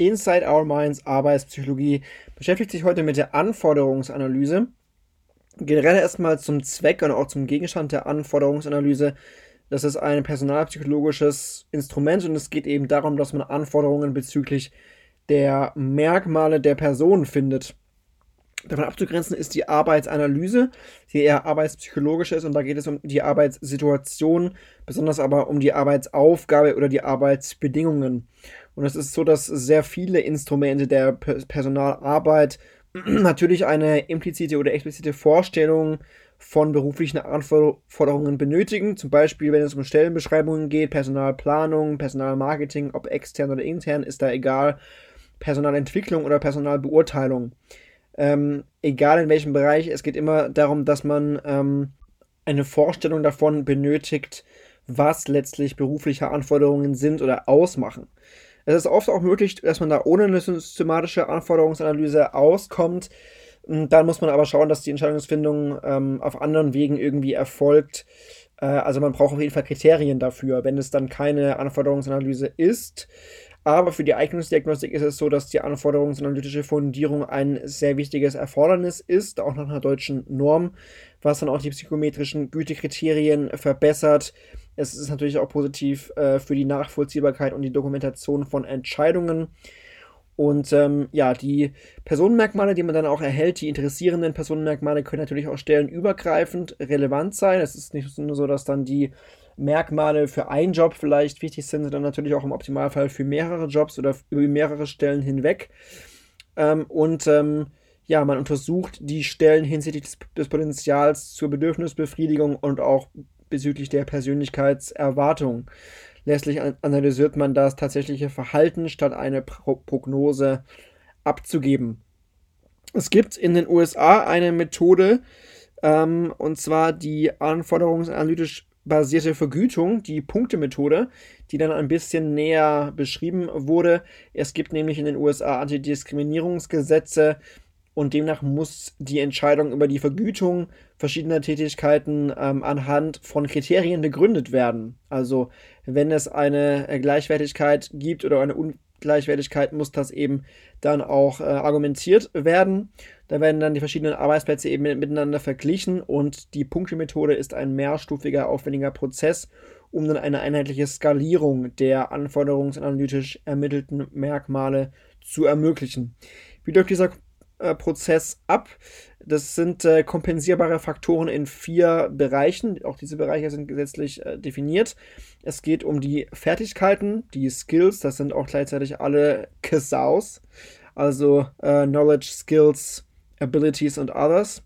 Inside Our Minds Arbeitspsychologie beschäftigt sich heute mit der Anforderungsanalyse. Generell erstmal zum Zweck und auch zum Gegenstand der Anforderungsanalyse. Das ist ein personalpsychologisches Instrument und es geht eben darum, dass man Anforderungen bezüglich der Merkmale der Person findet. Davon abzugrenzen ist die Arbeitsanalyse, die eher arbeitspsychologisch ist und da geht es um die Arbeitssituation, besonders aber um die Arbeitsaufgabe oder die Arbeitsbedingungen. Und es ist so, dass sehr viele Instrumente der Personalarbeit natürlich eine implizite oder explizite Vorstellung von beruflichen Anforderungen benötigen. Zum Beispiel, wenn es um Stellenbeschreibungen geht, Personalplanung, Personalmarketing, ob extern oder intern, ist da egal. Personalentwicklung oder Personalbeurteilung ähm, egal in welchem Bereich, es geht immer darum, dass man ähm, eine Vorstellung davon benötigt, was letztlich berufliche Anforderungen sind oder ausmachen. Es ist oft auch möglich, dass man da ohne eine systematische Anforderungsanalyse auskommt. Dann muss man aber schauen, dass die Entscheidungsfindung ähm, auf anderen Wegen irgendwie erfolgt. Äh, also man braucht auf jeden Fall Kriterien dafür. Wenn es dann keine Anforderungsanalyse ist, aber für die Eignungsdiagnostik ist es so, dass die anforderungsanalytische Fundierung ein sehr wichtiges Erfordernis ist, auch nach einer deutschen Norm, was dann auch die psychometrischen Gütekriterien verbessert. Es ist natürlich auch positiv äh, für die Nachvollziehbarkeit und die Dokumentation von Entscheidungen. Und ähm, ja, die Personenmerkmale, die man dann auch erhält, die interessierenden Personenmerkmale können natürlich auch stellenübergreifend relevant sein. Es ist nicht nur so, dass dann die Merkmale für einen Job vielleicht wichtig sind, sondern natürlich auch im Optimalfall für mehrere Jobs oder über mehrere Stellen hinweg. Ähm, und ähm, ja, man untersucht die Stellen hinsichtlich des, des Potenzials zur Bedürfnisbefriedigung und auch bezüglich der Persönlichkeitserwartung. Letztlich analysiert man das tatsächliche Verhalten, statt eine Pro Prognose abzugeben. Es gibt in den USA eine Methode, ähm, und zwar die anforderungsanalytisch basierte Vergütung, die Punktemethode, die dann ein bisschen näher beschrieben wurde. Es gibt nämlich in den USA Antidiskriminierungsgesetze und demnach muss die Entscheidung über die Vergütung verschiedener Tätigkeiten ähm, anhand von Kriterien begründet werden. Also wenn es eine Gleichwertigkeit gibt oder eine Ungleichwertigkeit, muss das eben dann auch äh, argumentiert werden. Da werden dann die verschiedenen Arbeitsplätze eben miteinander verglichen und die Punktemethode ist ein mehrstufiger, aufwendiger Prozess, um dann eine einheitliche Skalierung der anforderungsanalytisch ermittelten Merkmale zu ermöglichen. Wie läuft dieser äh, Prozess ab? Das sind äh, kompensierbare Faktoren in vier Bereichen. Auch diese Bereiche sind gesetzlich äh, definiert. Es geht um die Fertigkeiten, die Skills, das sind auch gleichzeitig alle Kesaus, also äh, Knowledge, Skills, Abilities und Others.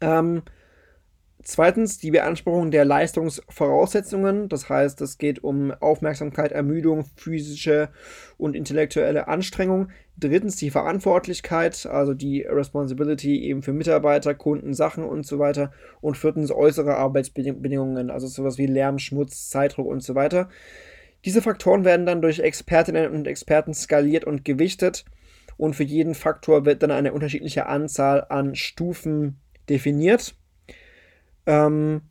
Ähm, zweitens die Beanspruchung der Leistungsvoraussetzungen, das heißt, es geht um Aufmerksamkeit, Ermüdung, physische und intellektuelle Anstrengung. Drittens die Verantwortlichkeit, also die Responsibility eben für Mitarbeiter, Kunden, Sachen und so weiter. Und viertens äußere Arbeitsbedingungen, also sowas wie Lärm, Schmutz, Zeitdruck und so weiter. Diese Faktoren werden dann durch Expertinnen und Experten skaliert und gewichtet und für jeden Faktor wird dann eine unterschiedliche Anzahl an Stufen definiert. Ähm,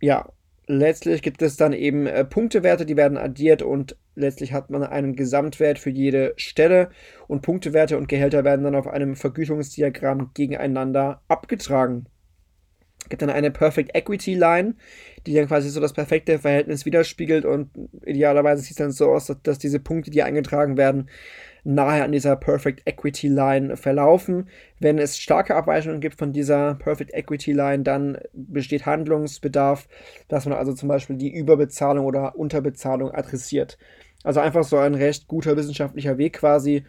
ja, letztlich gibt es dann eben äh, Punktewerte, die werden addiert und letztlich hat man einen Gesamtwert für jede Stelle und Punktewerte und Gehälter werden dann auf einem Vergütungsdiagramm gegeneinander abgetragen. Es gibt dann eine Perfect Equity Line, die dann quasi so das perfekte Verhältnis widerspiegelt und idealerweise sieht es dann so aus, dass, dass diese Punkte, die eingetragen werden, nahe an dieser Perfect Equity Line verlaufen. Wenn es starke Abweichungen gibt von dieser Perfect Equity Line, dann besteht Handlungsbedarf, dass man also zum Beispiel die Überbezahlung oder Unterbezahlung adressiert. Also einfach so ein recht guter wissenschaftlicher Weg quasi,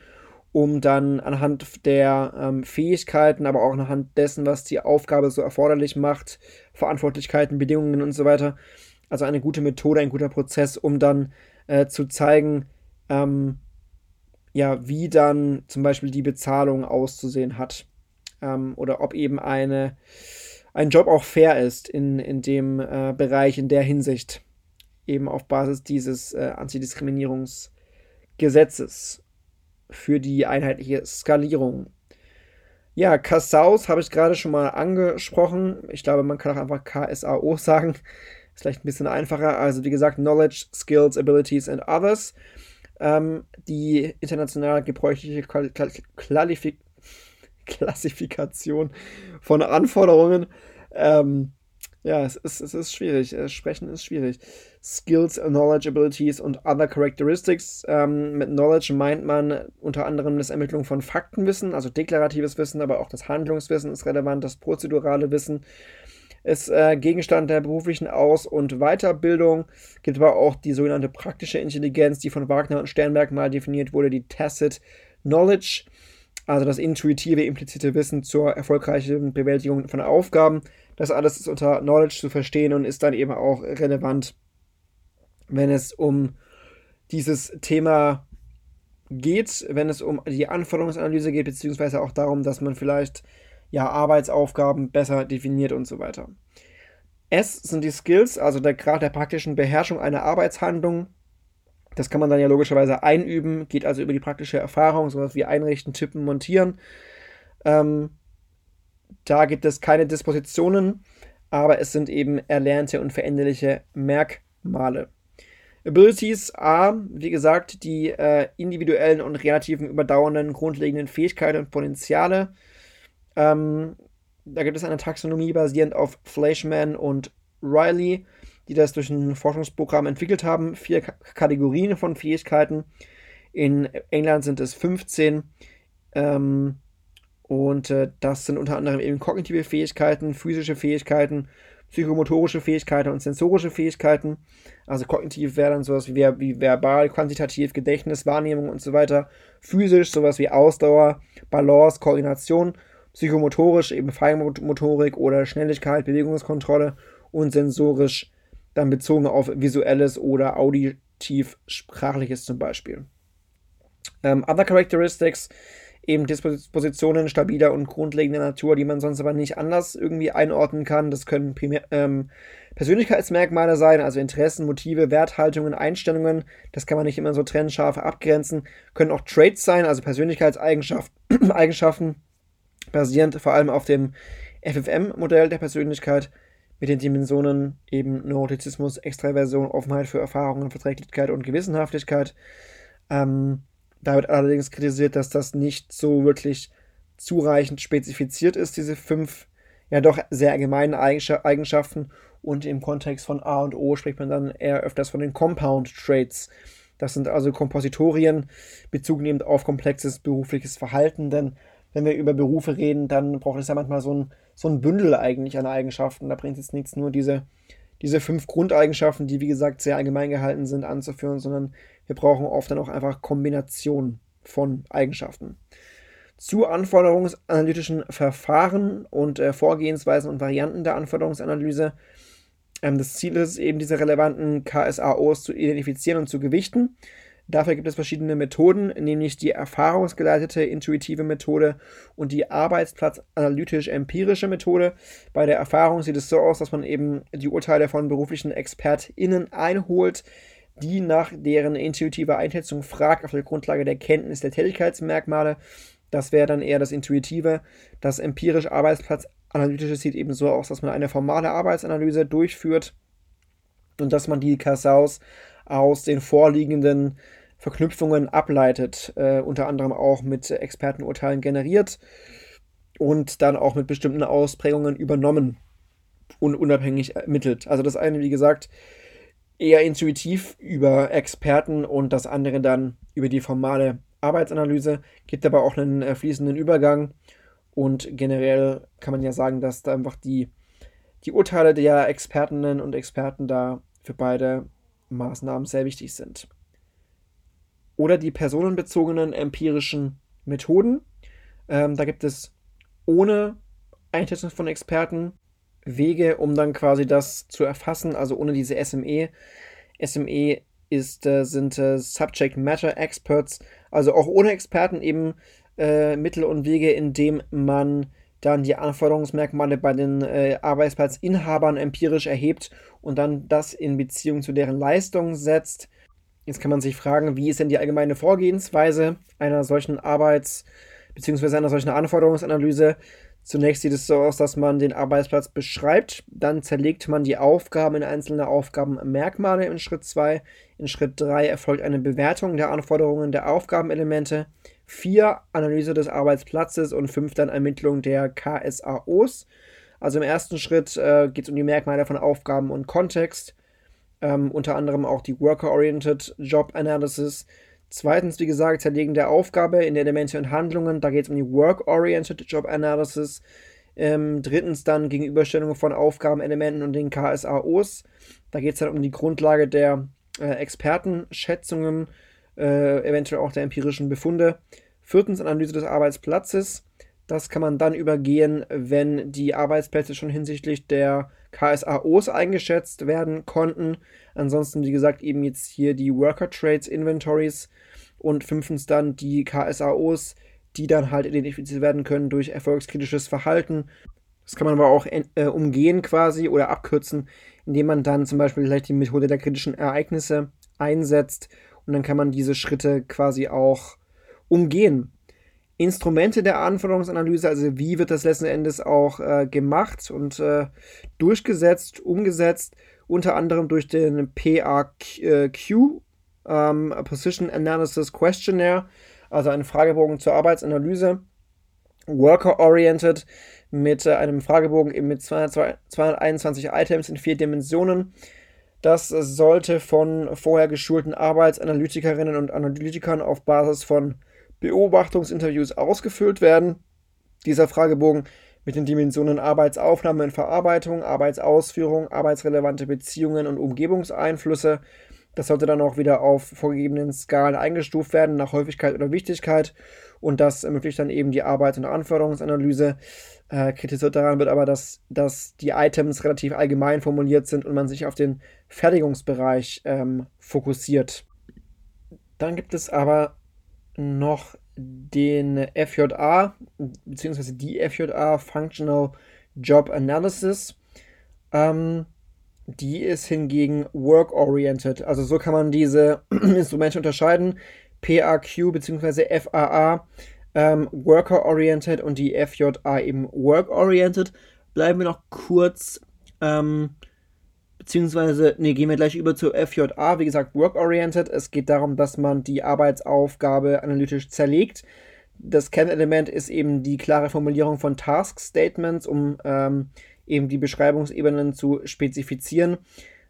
um dann anhand der ähm, Fähigkeiten, aber auch anhand dessen, was die Aufgabe so erforderlich macht, Verantwortlichkeiten, Bedingungen und so weiter. Also eine gute Methode, ein guter Prozess, um dann äh, zu zeigen, ähm, ja, wie dann zum Beispiel die Bezahlung auszusehen hat. Ähm, oder ob eben eine, ein Job auch fair ist in, in dem äh, Bereich, in der Hinsicht. Eben auf Basis dieses äh, Antidiskriminierungsgesetzes für die einheitliche Skalierung. Ja, Kassaus habe ich gerade schon mal angesprochen. Ich glaube, man kann auch einfach KSAO sagen. Ist vielleicht ein bisschen einfacher. Also, wie gesagt, Knowledge, Skills, Abilities and Others. Ähm, die international gebräuchliche Qualifik Klassifikation von Anforderungen. Ähm, ja, es ist, es ist schwierig. Äh, sprechen ist schwierig. Skills, Knowledge, Abilities und Other Characteristics. Ähm, mit Knowledge meint man unter anderem das Ermittlung von Faktenwissen, also deklaratives Wissen, aber auch das Handlungswissen ist relevant, das prozedurale Wissen ist äh, Gegenstand der beruflichen Aus- und Weiterbildung. Gibt aber auch die sogenannte praktische Intelligenz, die von Wagner und Sternberg mal definiert wurde, die Tacit Knowledge, also das intuitive, implizite Wissen zur erfolgreichen Bewältigung von Aufgaben. Das alles ist unter Knowledge zu verstehen und ist dann eben auch relevant, wenn es um dieses Thema geht, wenn es um die Anforderungsanalyse geht, beziehungsweise auch darum, dass man vielleicht ja, Arbeitsaufgaben besser definiert und so weiter. S sind die Skills, also der Grad der praktischen Beherrschung einer Arbeitshandlung. Das kann man dann ja logischerweise einüben, geht also über die praktische Erfahrung, sowas wie einrichten, tippen, montieren. Ähm, da gibt es keine Dispositionen, aber es sind eben erlernte und veränderliche Merkmale. Abilities A, wie gesagt, die äh, individuellen und relativen überdauernden grundlegenden Fähigkeiten und Potenziale ähm, da gibt es eine Taxonomie basierend auf Fleischman und Riley, die das durch ein Forschungsprogramm entwickelt haben. Vier K Kategorien von Fähigkeiten. In England sind es 15. Ähm, und äh, das sind unter anderem eben kognitive Fähigkeiten, physische Fähigkeiten, psychomotorische Fähigkeiten und sensorische Fähigkeiten. Also kognitiv wäre dann sowas wie, wie verbal, quantitativ, Gedächtnis, Wahrnehmung und so weiter. Physisch sowas wie Ausdauer, Balance, Koordination psychomotorisch eben Feinmotorik oder Schnelligkeit, Bewegungskontrolle und sensorisch dann bezogen auf visuelles oder auditiv-sprachliches zum Beispiel. Ähm, other Characteristics, eben Dispositionen stabiler und grundlegender Natur, die man sonst aber nicht anders irgendwie einordnen kann. Das können Primär, ähm, Persönlichkeitsmerkmale sein, also Interessen, Motive, Werthaltungen, Einstellungen. Das kann man nicht immer so trennscharf abgrenzen. Können auch Traits sein, also Persönlichkeitseigenschaften, Eigenschaften, basierend vor allem auf dem FFM-Modell der Persönlichkeit mit den Dimensionen eben Neurotizismus, Extraversion, Offenheit für Erfahrungen, Verträglichkeit und Gewissenhaftigkeit. Ähm, da wird allerdings kritisiert, dass das nicht so wirklich zureichend spezifiziert ist, diese fünf ja doch sehr allgemeinen Eigenschaften. Und im Kontext von A und O spricht man dann eher öfters von den Compound Traits. Das sind also Kompositorien, bezugnehmend auf komplexes berufliches Verhalten, denn wenn wir über Berufe reden, dann braucht es ja manchmal so ein, so ein Bündel eigentlich an Eigenschaften. Da bringt es nichts, nur diese, diese fünf Grundeigenschaften, die wie gesagt sehr allgemein gehalten sind, anzuführen, sondern wir brauchen oft dann auch einfach Kombinationen von Eigenschaften. Zu anforderungsanalytischen Verfahren und äh, Vorgehensweisen und Varianten der Anforderungsanalyse. Ähm, das Ziel ist eben, diese relevanten KSAOs zu identifizieren und zu gewichten. Dafür gibt es verschiedene Methoden, nämlich die erfahrungsgeleitete intuitive Methode und die arbeitsplatzanalytisch-empirische Methode. Bei der Erfahrung sieht es so aus, dass man eben die Urteile von beruflichen ExpertInnen einholt, die nach deren intuitiver Einschätzung fragt auf der Grundlage der Kenntnis der Tätigkeitsmerkmale. Das wäre dann eher das Intuitive. Das empirisch Arbeitsplatzanalytische sieht eben so aus, dass man eine formale Arbeitsanalyse durchführt und dass man die Kassaus aus den vorliegenden Verknüpfungen ableitet, äh, unter anderem auch mit Expertenurteilen generiert und dann auch mit bestimmten Ausprägungen übernommen und unabhängig ermittelt. Also das eine, wie gesagt, eher intuitiv über Experten und das andere dann über die formale Arbeitsanalyse, gibt aber auch einen äh, fließenden Übergang und generell kann man ja sagen, dass da einfach die, die Urteile der Expertinnen und Experten da für beide Maßnahmen sehr wichtig sind. Oder die personenbezogenen empirischen Methoden. Ähm, da gibt es ohne Einschätzung von Experten Wege, um dann quasi das zu erfassen, also ohne diese SME. SME ist, äh, sind äh, Subject Matter Experts, also auch ohne Experten eben äh, Mittel und Wege, indem man dann die Anforderungsmerkmale bei den äh, Arbeitsplatzinhabern empirisch erhebt und dann das in Beziehung zu deren Leistung setzt. Jetzt kann man sich fragen, wie ist denn die allgemeine Vorgehensweise einer solchen Arbeits- bzw. einer solchen Anforderungsanalyse? Zunächst sieht es so aus, dass man den Arbeitsplatz beschreibt, dann zerlegt man die Aufgaben in einzelne Aufgabenmerkmale in Schritt 2. In Schritt 3 erfolgt eine Bewertung der Anforderungen der Aufgabenelemente, 4 Analyse des Arbeitsplatzes und 5 dann Ermittlung der KSAOs. Also im ersten Schritt äh, geht es um die Merkmale von Aufgaben und Kontext, ähm, unter anderem auch die Worker-Oriented Job Analysis. Zweitens, wie gesagt, Zerlegen der Aufgabe in Elemente und Handlungen. Da geht es um die Work-Oriented Job Analysis. Ähm, drittens dann Gegenüberstellung von Aufgabenelementen und den KSAOs. Da geht es dann um die Grundlage der äh, Expertenschätzungen, äh, eventuell auch der empirischen Befunde. Viertens Analyse des Arbeitsplatzes. Das kann man dann übergehen, wenn die Arbeitsplätze schon hinsichtlich der KSAOs eingeschätzt werden konnten. Ansonsten, wie gesagt, eben jetzt hier die Worker Trades Inventories und fünftens dann die KSAOs, die dann halt identifiziert werden können durch erfolgskritisches Verhalten. Das kann man aber auch äh, umgehen quasi oder abkürzen, indem man dann zum Beispiel vielleicht die Methode der kritischen Ereignisse einsetzt und dann kann man diese Schritte quasi auch umgehen. Instrumente der Anforderungsanalyse, also wie wird das letzten Endes auch äh, gemacht und äh, durchgesetzt, umgesetzt, unter anderem durch den PAQ, ähm, Position Analysis Questionnaire, also einen Fragebogen zur Arbeitsanalyse, Worker-Oriented, mit äh, einem Fragebogen mit 200, 221 Items in vier Dimensionen. Das sollte von vorher geschulten Arbeitsanalytikerinnen und Analytikern auf Basis von Beobachtungsinterviews ausgefüllt werden. Dieser Fragebogen mit den Dimensionen Arbeitsaufnahme und Verarbeitung, Arbeitsausführung, arbeitsrelevante Beziehungen und Umgebungseinflüsse. Das sollte dann auch wieder auf vorgegebenen Skalen eingestuft werden, nach Häufigkeit oder Wichtigkeit. Und das ermöglicht dann eben die Arbeits- und Anforderungsanalyse. Äh, kritisiert daran wird aber, dass, dass die Items relativ allgemein formuliert sind und man sich auf den Fertigungsbereich ähm, fokussiert. Dann gibt es aber noch den FJA, beziehungsweise die FJA, Functional Job Analysis. Ähm, die ist hingegen work-oriented. Also so kann man diese Instrumente unterscheiden. PAQ bzw. FAA ähm, worker-oriented und die FJA eben work-oriented. Bleiben wir noch kurz ähm, beziehungsweise, ne, gehen wir gleich über zur FJA, wie gesagt, work-oriented. Es geht darum, dass man die Arbeitsaufgabe analytisch zerlegt. Das Kernelement ist eben die klare Formulierung von Task-Statements, um ähm, eben die Beschreibungsebenen zu spezifizieren.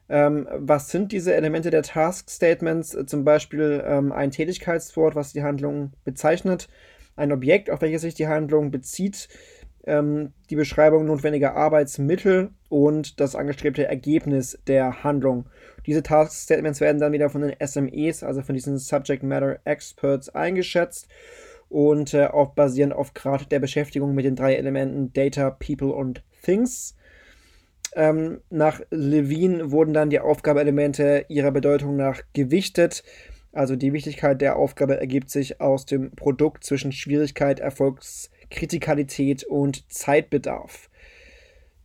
Ähm, was sind diese Elemente der Task-Statements? Zum Beispiel ähm, ein Tätigkeitswort, was die Handlung bezeichnet, ein Objekt, auf welches sich die Handlung bezieht, ähm, die Beschreibung notwendiger Arbeitsmittel und das angestrebte Ergebnis der Handlung. Diese Task Statements werden dann wieder von den SMEs, also von diesen Subject Matter Experts, eingeschätzt und äh, auch basierend auf Grad der Beschäftigung mit den drei Elementen Data, People und Things. Ähm, nach Levine wurden dann die Aufgabeelemente ihrer Bedeutung nach gewichtet. Also die Wichtigkeit der Aufgabe ergibt sich aus dem Produkt zwischen Schwierigkeit, Erfolgs Kritikalität und Zeitbedarf.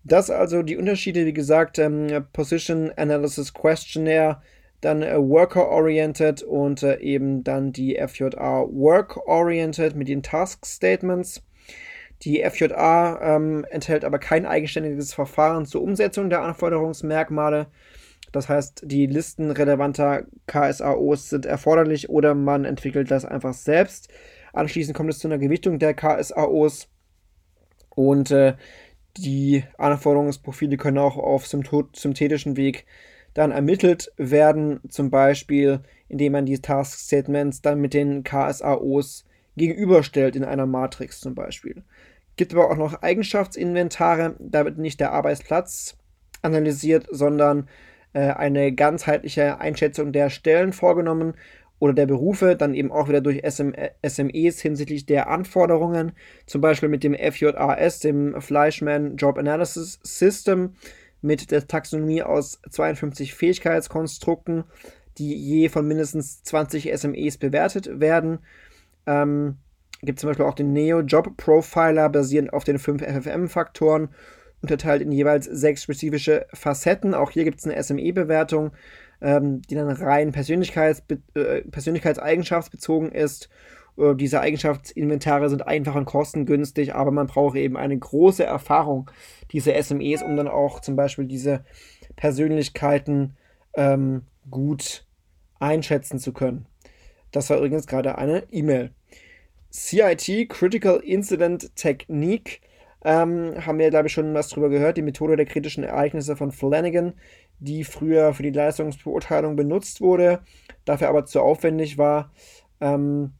Das also die Unterschiede, wie gesagt, ähm, Position Analysis Questionnaire, dann äh, Worker-Oriented und äh, eben dann die FJA Work-Oriented mit den Task Statements. Die FJA ähm, enthält aber kein eigenständiges Verfahren zur Umsetzung der Anforderungsmerkmale. Das heißt, die Listen relevanter KSAOs sind erforderlich oder man entwickelt das einfach selbst. Anschließend kommt es zu einer Gewichtung der KSAOs und äh, die Anforderungsprofile können auch auf synthetischen Weg dann ermittelt werden, zum Beispiel indem man die Task Statements dann mit den KSAOs gegenüberstellt in einer Matrix zum Beispiel. Gibt aber auch noch Eigenschaftsinventare, da wird nicht der Arbeitsplatz analysiert, sondern äh, eine ganzheitliche Einschätzung der Stellen vorgenommen oder der Berufe, dann eben auch wieder durch SM, SMEs hinsichtlich der Anforderungen, zum Beispiel mit dem FJAS, dem Fleischman Job Analysis System, mit der Taxonomie aus 52 Fähigkeitskonstrukten, die je von mindestens 20 SMEs bewertet werden. Ähm, gibt zum Beispiel auch den Neo Job Profiler, basierend auf den fünf FFM-Faktoren, unterteilt in jeweils sechs spezifische Facetten. Auch hier gibt es eine SME-Bewertung ähm, die dann rein Persönlichkeits äh, persönlichkeitseigenschaftsbezogen ist. Äh, diese Eigenschaftsinventare sind einfach und kostengünstig, aber man braucht eben eine große Erfahrung, diese SMEs, um dann auch zum Beispiel diese Persönlichkeiten ähm, gut einschätzen zu können. Das war übrigens gerade eine E-Mail. CIT, Critical Incident Technique, ähm, haben wir, glaube ich, schon was drüber gehört. Die Methode der kritischen Ereignisse von Flanagan, die früher für die Leistungsbeurteilung benutzt wurde, dafür aber zu aufwendig war, ähm,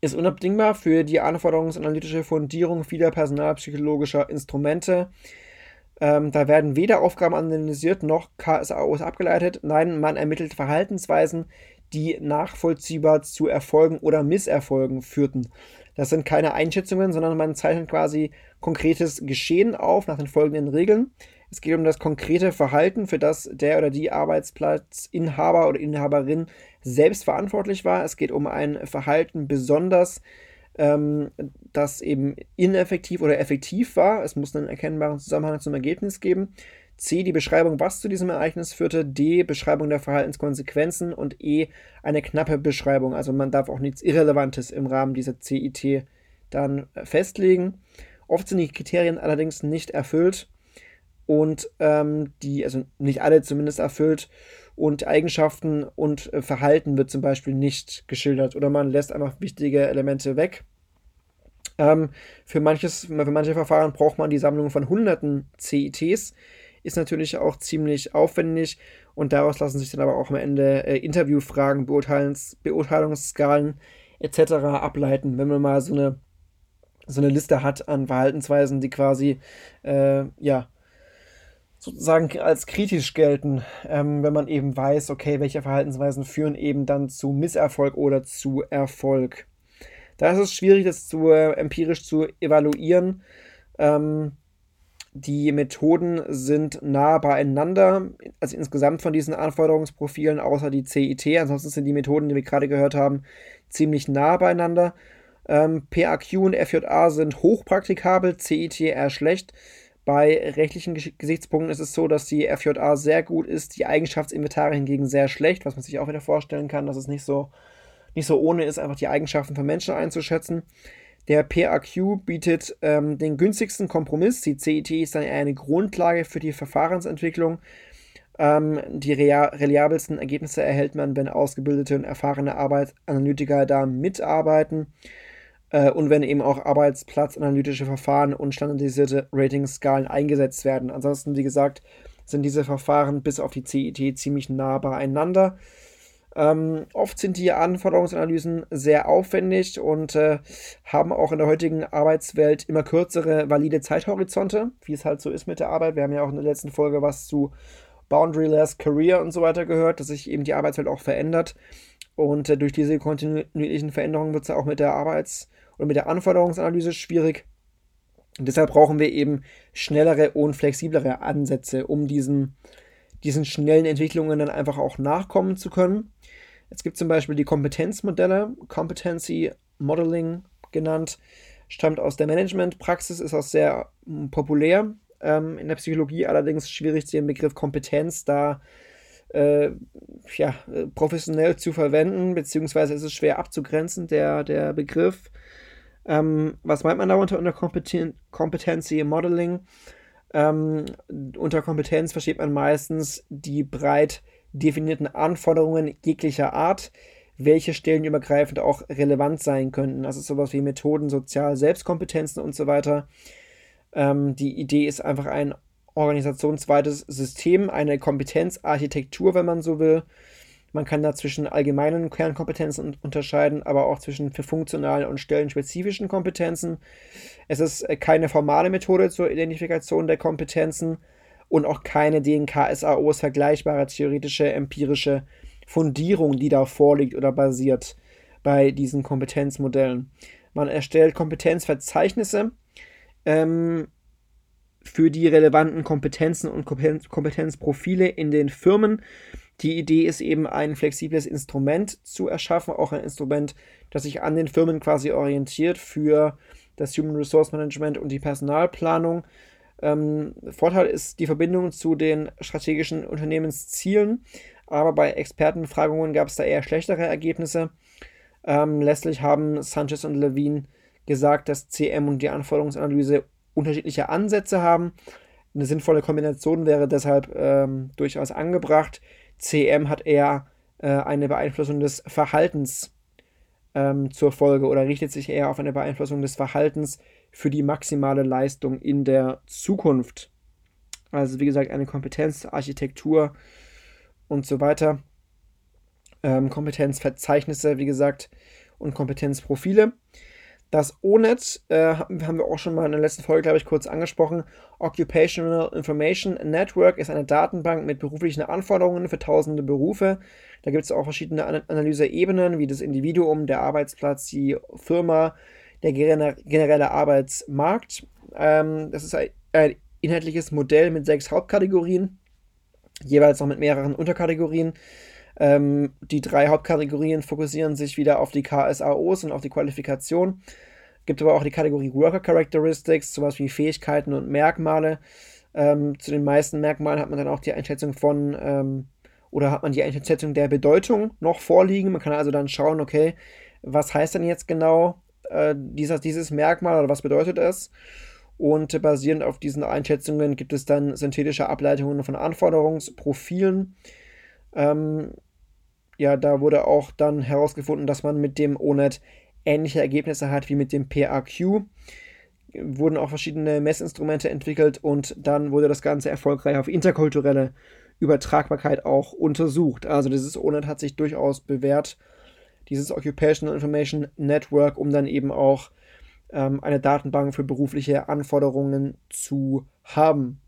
ist unabdingbar für die anforderungsanalytische Fundierung vieler personalpsychologischer Instrumente. Ähm, da werden weder Aufgaben analysiert noch KSAOs abgeleitet. Nein, man ermittelt Verhaltensweisen, die nachvollziehbar zu Erfolgen oder Misserfolgen führten. Das sind keine Einschätzungen, sondern man zeichnet quasi konkretes Geschehen auf nach den folgenden Regeln. Es geht um das konkrete Verhalten, für das der oder die Arbeitsplatzinhaber oder Inhaberin selbst verantwortlich war. Es geht um ein Verhalten besonders, ähm, das eben ineffektiv oder effektiv war. Es muss einen erkennbaren Zusammenhang zum Ergebnis geben. C. Die Beschreibung, was zu diesem Ereignis führte. D. Beschreibung der Verhaltenskonsequenzen. Und E. Eine knappe Beschreibung. Also man darf auch nichts Irrelevantes im Rahmen dieser CIT dann festlegen. Oft sind die Kriterien allerdings nicht erfüllt und ähm, die, also nicht alle zumindest erfüllt und Eigenschaften und äh, Verhalten wird zum Beispiel nicht geschildert oder man lässt einfach wichtige Elemente weg. Ähm, für, manches, für manche Verfahren braucht man die Sammlung von hunderten CITs, ist natürlich auch ziemlich aufwendig und daraus lassen sich dann aber auch am Ende äh, Interviewfragen, Beurteilungs Beurteilungsskalen etc. ableiten, wenn man mal so eine, so eine Liste hat an Verhaltensweisen, die quasi äh, ja, sozusagen als kritisch gelten, ähm, wenn man eben weiß, okay, welche Verhaltensweisen führen eben dann zu Misserfolg oder zu Erfolg. Da ist es schwierig, das zu, äh, empirisch zu evaluieren. Ähm, die Methoden sind nah beieinander, also insgesamt von diesen Anforderungsprofilen, außer die CIT. Ansonsten sind die Methoden, die wir gerade gehört haben, ziemlich nah beieinander. Ähm, PAQ und FJA sind hochpraktikabel, CIT eher schlecht. Bei rechtlichen Gesichtspunkten ist es so, dass die FJA sehr gut ist, die Eigenschaftsinventare hingegen sehr schlecht, was man sich auch wieder vorstellen kann, dass es nicht so, nicht so ohne ist, einfach die Eigenschaften von Menschen einzuschätzen. Der PAQ bietet ähm, den günstigsten Kompromiss. Die CIT ist dann eine Grundlage für die Verfahrensentwicklung. Ähm, die reliabelsten Ergebnisse erhält man, wenn ausgebildete und erfahrene Arbeitsanalytiker da mitarbeiten äh, und wenn eben auch arbeitsplatzanalytische Verfahren und standardisierte Ratingskalen eingesetzt werden. Ansonsten, wie gesagt, sind diese Verfahren bis auf die CIT ziemlich nah beieinander. Ähm, oft sind die Anforderungsanalysen sehr aufwendig und äh, haben auch in der heutigen Arbeitswelt immer kürzere valide Zeithorizonte, wie es halt so ist mit der Arbeit. Wir haben ja auch in der letzten Folge was zu Boundaryless Career und so weiter gehört, dass sich eben die Arbeitswelt auch verändert. Und äh, durch diese kontinuierlichen Veränderungen wird es auch mit der Arbeits- oder mit der Anforderungsanalyse schwierig. Und deshalb brauchen wir eben schnellere und flexiblere Ansätze, um diesen, diesen schnellen Entwicklungen dann einfach auch nachkommen zu können. Es gibt zum Beispiel die Kompetenzmodelle, Competency Modeling genannt, stammt aus der Managementpraxis, ist auch sehr hm, populär ähm, in der Psychologie, allerdings schwierig, den Begriff Kompetenz da äh, ja, professionell zu verwenden, beziehungsweise ist es schwer abzugrenzen, der, der Begriff. Ähm, was meint man darunter unter Kompeten Competency Modeling? Ähm, unter Kompetenz versteht man meistens die breit definierten Anforderungen jeglicher Art, welche stellenübergreifend auch relevant sein könnten. Also sowas wie Methoden, Sozial-, Selbstkompetenzen und so weiter. Ähm, die Idee ist einfach ein organisationsweites System, eine Kompetenzarchitektur, wenn man so will, man kann da zwischen allgemeinen Kernkompetenzen unterscheiden, aber auch zwischen funktionalen und stellenspezifischen Kompetenzen. Es ist äh, keine formale Methode zur Identifikation der Kompetenzen und auch keine den KSAOs vergleichbare theoretische, empirische Fundierung, die da vorliegt oder basiert bei diesen Kompetenzmodellen. Man erstellt Kompetenzverzeichnisse ähm, für die relevanten Kompetenzen und Kompetenzprofile in den Firmen die Idee ist eben, ein flexibles Instrument zu erschaffen, auch ein Instrument, das sich an den Firmen quasi orientiert für das Human Resource Management und die Personalplanung. Ähm, Vorteil ist die Verbindung zu den strategischen Unternehmenszielen, aber bei Expertenbefragungen gab es da eher schlechtere Ergebnisse. Ähm, letztlich haben Sanchez und Levine gesagt, dass CM und die Anforderungsanalyse unterschiedliche Ansätze haben. Eine sinnvolle Kombination wäre deshalb ähm, durchaus angebracht. CM hat eher äh, eine Beeinflussung des Verhaltens ähm, zur Folge oder richtet sich eher auf eine Beeinflussung des Verhaltens für die maximale Leistung in der Zukunft. Also wie gesagt, eine Kompetenz, Architektur und so weiter. Ähm, Kompetenzverzeichnisse, wie gesagt, und Kompetenzprofile. Das ONET äh, haben wir auch schon mal in der letzten Folge, glaube ich, kurz angesprochen. Occupational Information Network ist eine Datenbank mit beruflichen Anforderungen für tausende Berufe. Da gibt es auch verschiedene An Analyseebenen, wie das Individuum, der Arbeitsplatz, die Firma, der generelle Arbeitsmarkt. Ähm, das ist ein, ein inhaltliches Modell mit sechs Hauptkategorien, jeweils noch mit mehreren Unterkategorien. Ähm, die drei Hauptkategorien fokussieren sich wieder auf die KSAOs und auf die Qualifikation. Gibt aber auch die Kategorie Worker Characteristics, sowas wie Fähigkeiten und Merkmale. Ähm, zu den meisten Merkmalen hat man dann auch die Einschätzung von ähm, oder hat man die Einschätzung der Bedeutung noch vorliegen. Man kann also dann schauen, okay, was heißt denn jetzt genau äh, dieser, dieses Merkmal oder was bedeutet es? Und basierend auf diesen Einschätzungen gibt es dann synthetische Ableitungen von Anforderungsprofilen. Ähm, ja, da wurde auch dann herausgefunden, dass man mit dem ONET ähnliche Ergebnisse hat wie mit dem PAQ. Wurden auch verschiedene Messinstrumente entwickelt und dann wurde das Ganze erfolgreich auf interkulturelle Übertragbarkeit auch untersucht. Also dieses ONET hat sich durchaus bewährt, dieses Occupational Information Network, um dann eben auch ähm, eine Datenbank für berufliche Anforderungen zu haben.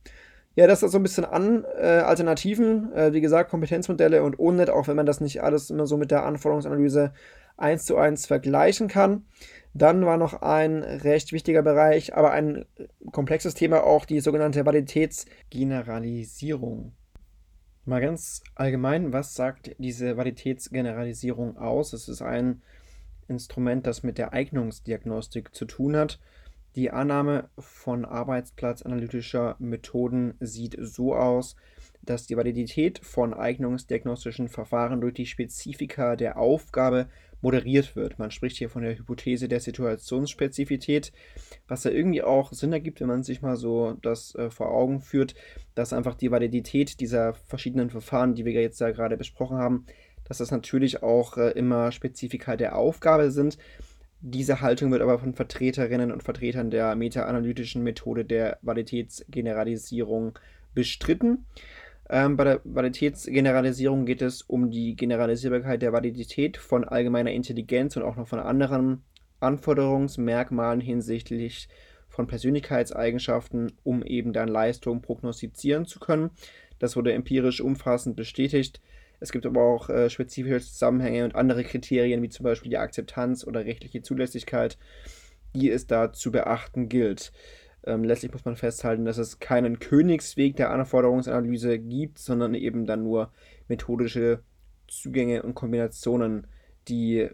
Ja, das ist so ein bisschen an äh, Alternativen, äh, wie gesagt, Kompetenzmodelle und ONET, auch wenn man das nicht alles immer so mit der Anforderungsanalyse eins zu eins vergleichen kann. Dann war noch ein recht wichtiger Bereich, aber ein komplexes Thema auch die sogenannte Validitätsgeneralisierung. Mal ganz allgemein, was sagt diese Validitätsgeneralisierung aus? Es ist ein Instrument, das mit der Eignungsdiagnostik zu tun hat. Die Annahme von arbeitsplatzanalytischer Methoden sieht so aus, dass die Validität von eignungsdiagnostischen Verfahren durch die Spezifika der Aufgabe moderiert wird. Man spricht hier von der Hypothese der Situationsspezifität, was ja irgendwie auch Sinn ergibt, wenn man sich mal so das äh, vor Augen führt, dass einfach die Validität dieser verschiedenen Verfahren, die wir jetzt da gerade besprochen haben, dass das natürlich auch äh, immer Spezifika der Aufgabe sind. Diese Haltung wird aber von Vertreterinnen und Vertretern der meta-analytischen Methode der Validitätsgeneralisierung bestritten. Ähm, bei der Validitätsgeneralisierung geht es um die Generalisierbarkeit der Validität von allgemeiner Intelligenz und auch noch von anderen Anforderungsmerkmalen hinsichtlich von Persönlichkeitseigenschaften, um eben dann Leistung prognostizieren zu können. Das wurde empirisch umfassend bestätigt. Es gibt aber auch äh, spezifische Zusammenhänge und andere Kriterien, wie zum Beispiel die Akzeptanz oder rechtliche Zulässigkeit, die es da zu beachten gilt. Ähm, letztlich muss man festhalten, dass es keinen Königsweg der Anforderungsanalyse gibt, sondern eben dann nur methodische Zugänge und Kombinationen, die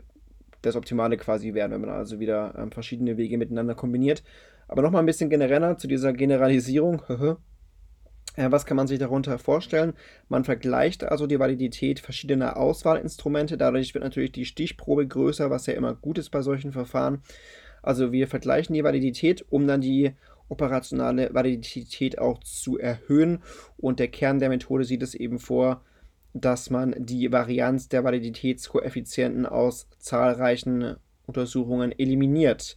das Optimale quasi wären, wenn man also wieder ähm, verschiedene Wege miteinander kombiniert. Aber nochmal ein bisschen genereller zu dieser Generalisierung. Äh, was kann man sich darunter vorstellen? Man vergleicht also die Validität verschiedener Auswahlinstrumente. Dadurch wird natürlich die Stichprobe größer, was ja immer gut ist bei solchen Verfahren. Also wir vergleichen die Validität, um dann die operationale Validität auch zu erhöhen. Und der Kern der Methode sieht es eben vor, dass man die Varianz der Validitätskoeffizienten aus zahlreichen Untersuchungen eliminiert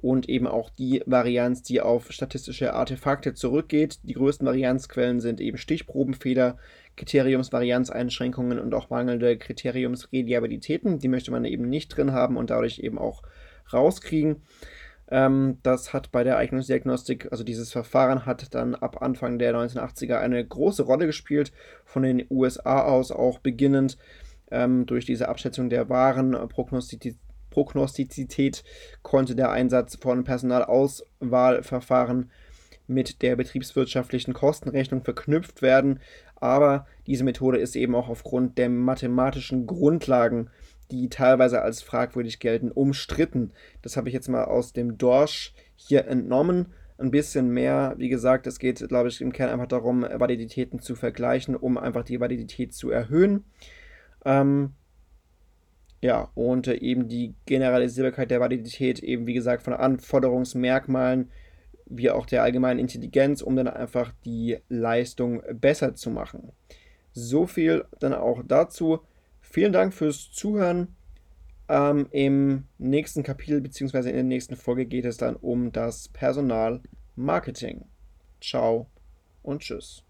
und eben auch die Varianz, die auf statistische Artefakte zurückgeht. Die größten Varianzquellen sind eben Stichprobenfehler, Kriteriumsvarianzeinschränkungen und auch mangelnde Kriteriumsreliabilitäten. Die möchte man eben nicht drin haben und dadurch eben auch rauskriegen. Ähm, das hat bei der Eignungsdiagnostik, also dieses Verfahren hat dann ab Anfang der 1980er eine große Rolle gespielt, von den USA aus auch beginnend ähm, durch diese Abschätzung der wahren Prognostiz Prognostizität konnte der Einsatz von Personalauswahlverfahren mit der betriebswirtschaftlichen Kostenrechnung verknüpft werden. Aber diese Methode ist eben auch aufgrund der mathematischen Grundlagen die teilweise als fragwürdig gelten, umstritten. Das habe ich jetzt mal aus dem Dorsch hier entnommen. Ein bisschen mehr, wie gesagt, es geht, glaube ich, im Kern einfach darum, Validitäten zu vergleichen, um einfach die Validität zu erhöhen. Ähm, Ja, und äh, eben die Generalisierbarkeit der Validität, eben wie gesagt von Anforderungsmerkmalen, wie auch der allgemeinen Intelligenz, um dann einfach die Leistung besser zu machen. So viel dann auch dazu. Vielen Dank fürs Zuhören. Ähm, Im nächsten Kapitel bzw. in der nächsten Folge geht es dann um das Personalmarketing. Ciao und tschüss.